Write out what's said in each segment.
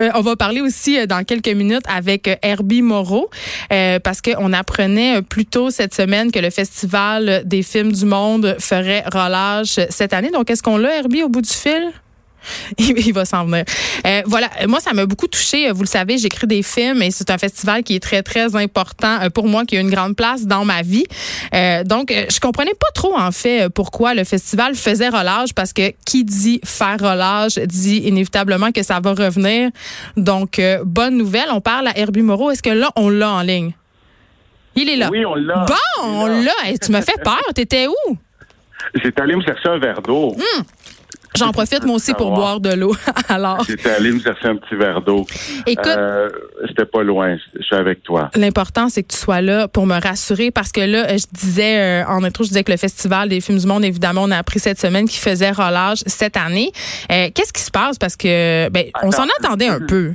Euh, on va parler aussi euh, dans quelques minutes avec euh, Herbie Moreau parce qu'on apprenait plus tôt cette semaine que le Festival des films du monde ferait relâche cette année. Donc, est-ce qu'on l'a, Herbie, au bout du fil? il va s'en venir. Euh, voilà, moi, ça m'a beaucoup touché. Vous le savez, j'écris des films et c'est un festival qui est très, très important euh, pour moi, qui a une grande place dans ma vie. Euh, donc, je comprenais pas trop, en fait, pourquoi le festival faisait relâche, parce que qui dit faire relâche dit inévitablement que ça va revenir. Donc, bonne nouvelle. On parle à Herbie Moreau. Est-ce que là, on l'a en ligne? Il est là. Oui, on l'a. Bon, on l'a. tu me fais peur. T'étais où? J'étais allé me chercher un verre d'eau. Hum. J'en profite moi aussi pour boire de l'eau. Alors. J'étais allé me chercher un petit verre d'eau. Écoute. Euh, J'étais pas loin. Je suis avec toi. L'important, c'est que tu sois là pour me rassurer parce que là, je disais, euh, en intro, je disais que le Festival des films du monde, évidemment, on a appris cette semaine qu'il faisait relâche cette année. Euh, Qu'est-ce qui se passe? Parce que, ben, on s'en attendait un peu.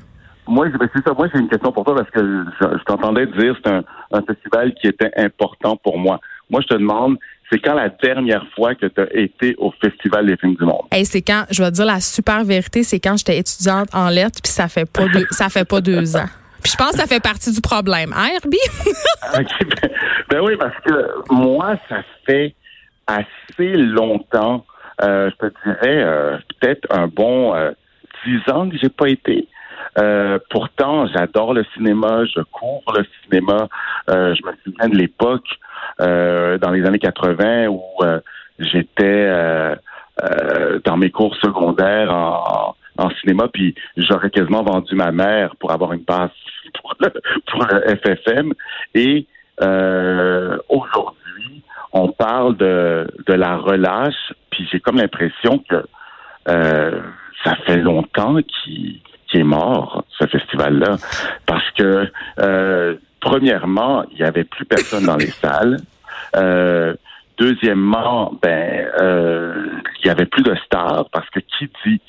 Moi, c'est ça. Moi, j'ai une question pour toi parce que je, t'entendais dire que c'est un, un festival qui était important pour moi. Moi, je te demande, c'est quand la dernière fois que tu as été au Festival des films du monde? Hey, c'est quand, je vais te dire la super vérité, c'est quand j'étais étudiante en lettres, puis ça fait pas deux, ça fait pas deux ans. Puis je pense que ça fait partie du problème. Hein, Herbie? Ben, ben, oui, parce que moi, ça fait assez longtemps, euh, je te dirais euh, peut-être un bon euh, dix ans que j'ai pas été. pourtant, j'adore le cinéma, je cours le cinéma. je me souviens de l'époque dans les années 80 où euh, j'étais euh, dans mes cours secondaires en, en cinéma, puis j'aurais quasiment vendu ma mère pour avoir une passe pour le, pour FFM. Et aujourd'hui, on parle de, de la relâche, puis j'ai comme l'impression que ça fait longtemps qu'il est mort, ce festival-là, parce que premièrement, il n'y avait plus personne dans les salles. Euh, deuxièmement, ben, euh, il y avait plus de stars parce que qui dit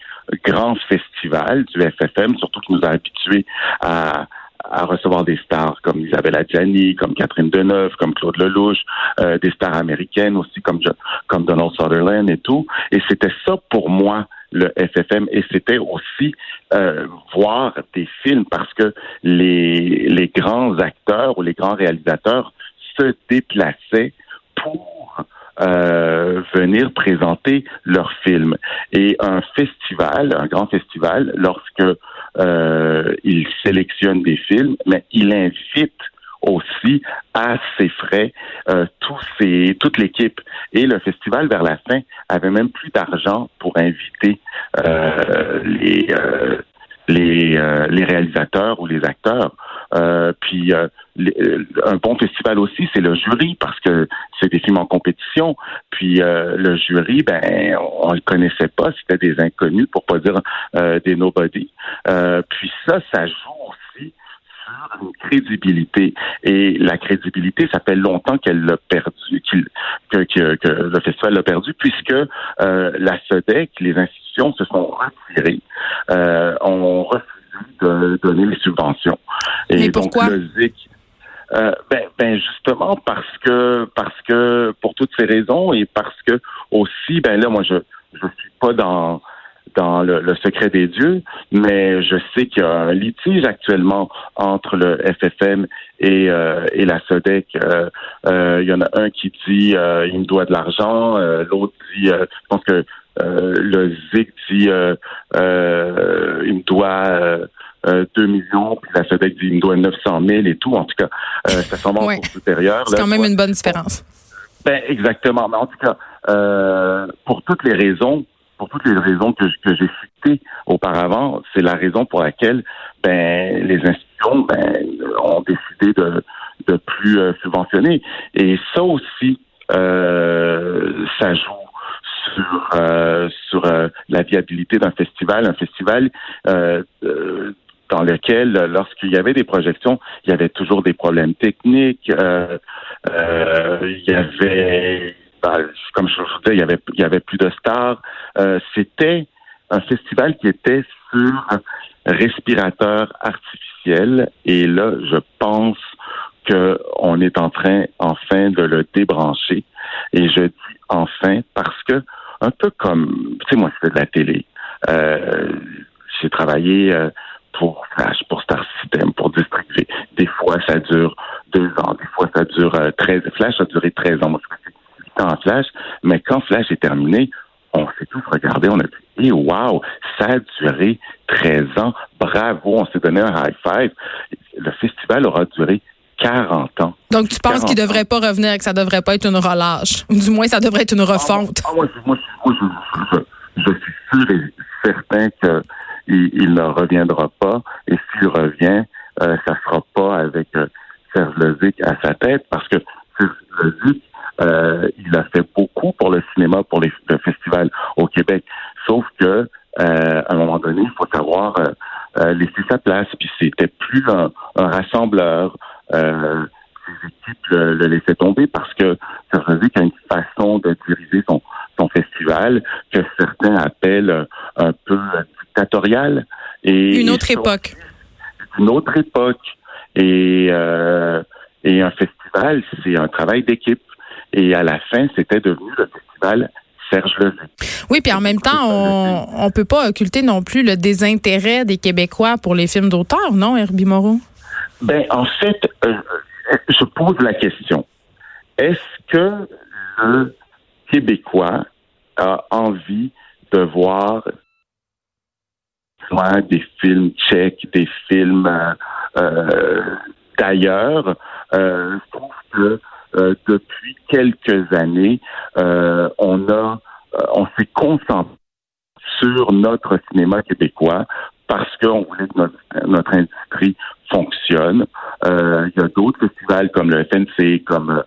grand festival du FFM, surtout qui nous a habitués à, à recevoir des stars comme Isabelle Adjani, comme Catherine Deneuve, comme Claude Lelouch, euh, des stars américaines aussi comme comme Donald Sutherland et tout. Et c'était ça pour moi le FFM et c'était aussi euh, voir des films parce que les, les grands acteurs ou les grands réalisateurs se déplaçaient pour euh, venir présenter leurs films. Et un festival, un grand festival, lorsque euh, il sélectionne des films, mais il invite aussi à ses frais euh, tous ses, toute l'équipe. Et le festival, vers la fin, avait même plus d'argent pour inviter euh, les, euh, les, euh, les réalisateurs ou les acteurs. Euh, puis un bon festival aussi, c'est le jury parce que c'est des films en compétition. Puis le jury, ben, on, le connaissait pas, c'était des inconnus pour pas dire des nobody. puis ça, ça joue une crédibilité. Et la crédibilité, ça fait longtemps qu'elle l'a perdu, que, que, le festival l'a perdu, puisque euh, la SEDEC, les institutions se sont retirées, euh, ont refusé de donner les subventions. Et Mais pourquoi? Donc, le ZIC, euh, ben, ben, justement parce que parce que pour toutes ces raisons et parce que aussi ben là moi je je suis pas dans dans le, secret des dieux, mais je sais qu'il y a un litige actuellement entre le FFM et, euh, et la SODEC. Euh, euh, il y en a un qui dit il me doit de l'argent, l'autre dit, je pense que le ZIC dit il me doit 2 millions, puis la SODEC dit il me doit 900 000 et tout. En tout cas, ça semble ouais. supérieur. C'est quand même une bonne différence. Ben, exactement. Mais en tout cas, pour toutes les raisons, pour toutes les raisons que, que j'ai citées auparavant, c'est la raison pour laquelle ben, les institutions ben, ont décidé de de plus euh, subventionner. Et ça aussi, euh, ça joue sur euh, sur la viabilité d'un festival, un festival dans lequel, lorsqu'il y avait des projections, il y avait toujours des problèmes techniques. il y avait ben, comme je il y avait, il y avait plus de stars. Euh, c'était un festival qui était sur respirateur artificiel. Et là, je pense qu'on est en train enfin de le débrancher. Et je dis enfin parce que, un peu comme, tu sais, moi, c'est de la télé. Euh, j'ai travaillé euh, pour Flash, pour Star System, pour distribuer. Des fois, ça dure deux ans. Des fois, ça dure euh, 13. Flash a duré 13 ans. Je fais 8 ans en Flash. Mais quand Flash est terminé, on s'est tous regardé. On a dit, hey, wow, ça a duré 13 ans. Bravo. On s'est donné un high five. Le festival aura duré 40 ans. Donc, tu penses qu'il ne devrait pas revenir, que ça ne devrait pas être une relâche? Ou du moins, ça devrait être une refonte? Ah, moi, moi, moi je, je, je, suis sûr et certain qu'il il ne reviendra pas. Et s'il revient, euh, ça ne sera pas avec euh, Serge Lezic à sa tête, parce que Serge Lezic, euh, il a fait beaucoup pour le cinéma, pour les, le festival au Québec. Sauf que euh, à un moment donné, il faut savoir euh, euh, laisser sa place. Puis c'était plus un, un rassembleur. Euh, ses équipes le, le, laissaient tomber parce que ça faisait qu'il y a une façon de diriger son, son festival que certains appellent un peu dictatorial. Et, une autre et époque. Une autre époque. Et, euh, et un festival, c'est un travail d'équipe. Et à la fin, c'était devenu le festival. Oui, puis en même temps, on ne peut pas occulter non plus le désintérêt des Québécois pour les films d'auteur, non, Herbie Moreau? Ben, en fait, euh, je pose la question. Est-ce que le Québécois a envie de voir des films tchèques, des films euh, euh, d'ailleurs? Euh, je trouve que euh, depuis quelques années, euh, on a, on s'est concentré sur notre cinéma québécois parce qu'on voulait que notre, notre industrie fonctionne. Euh, il y a d'autres festivals comme le FNC, comme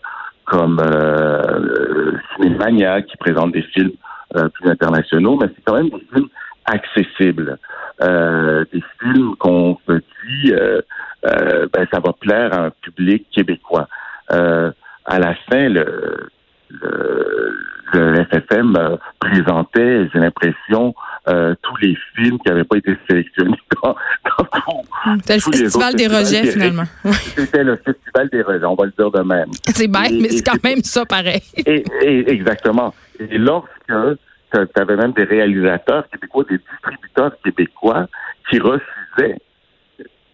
comme euh, Cinémania qui présentent des films euh, plus internationaux, mais c'est quand même des films accessibles, euh, des films qu'on se dit ben, ça va plaire à un public québécois. À la fin, le, le, le FFM présentait, j'ai l'impression, euh, tous les films qui n'avaient pas été sélectionnés dans, dans C'était le festival des rejets, finalement. C'était le festival des rejets, on va le dire de même. C'est bête, mais c'est quand même ça pareil. Et, et, exactement. Et lorsque tu avais même des réalisateurs québécois, des distributeurs québécois qui refusaient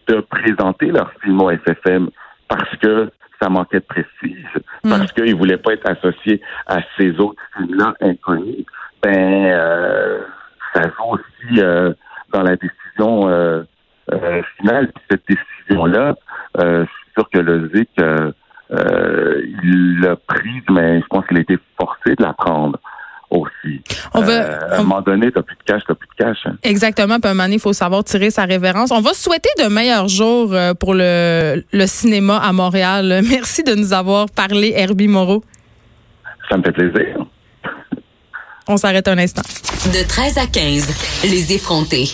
de présenter leurs films au FFM parce que ça manquait de prestige, mm. parce qu'ils ne voulaient pas être associés à ces autres films-là inconnus, ben euh, ça joue aussi euh, dans la décision euh, euh, finale. Cette décision-là, je suis sûr que le ZIC, il l'a prise, mais je pense qu'il a été forcé de la prendre aussi. On va, à un moment donné, t'as plus de cash, t'as plus de cash. Hein. Exactement. Puis à un moment donné, il faut savoir tirer sa révérence. On va souhaiter de meilleurs jours pour le, le cinéma à Montréal. Merci de nous avoir parlé, Herbie Moreau. Ça me fait plaisir. On s'arrête un instant. De 13 à 15, les effrontés.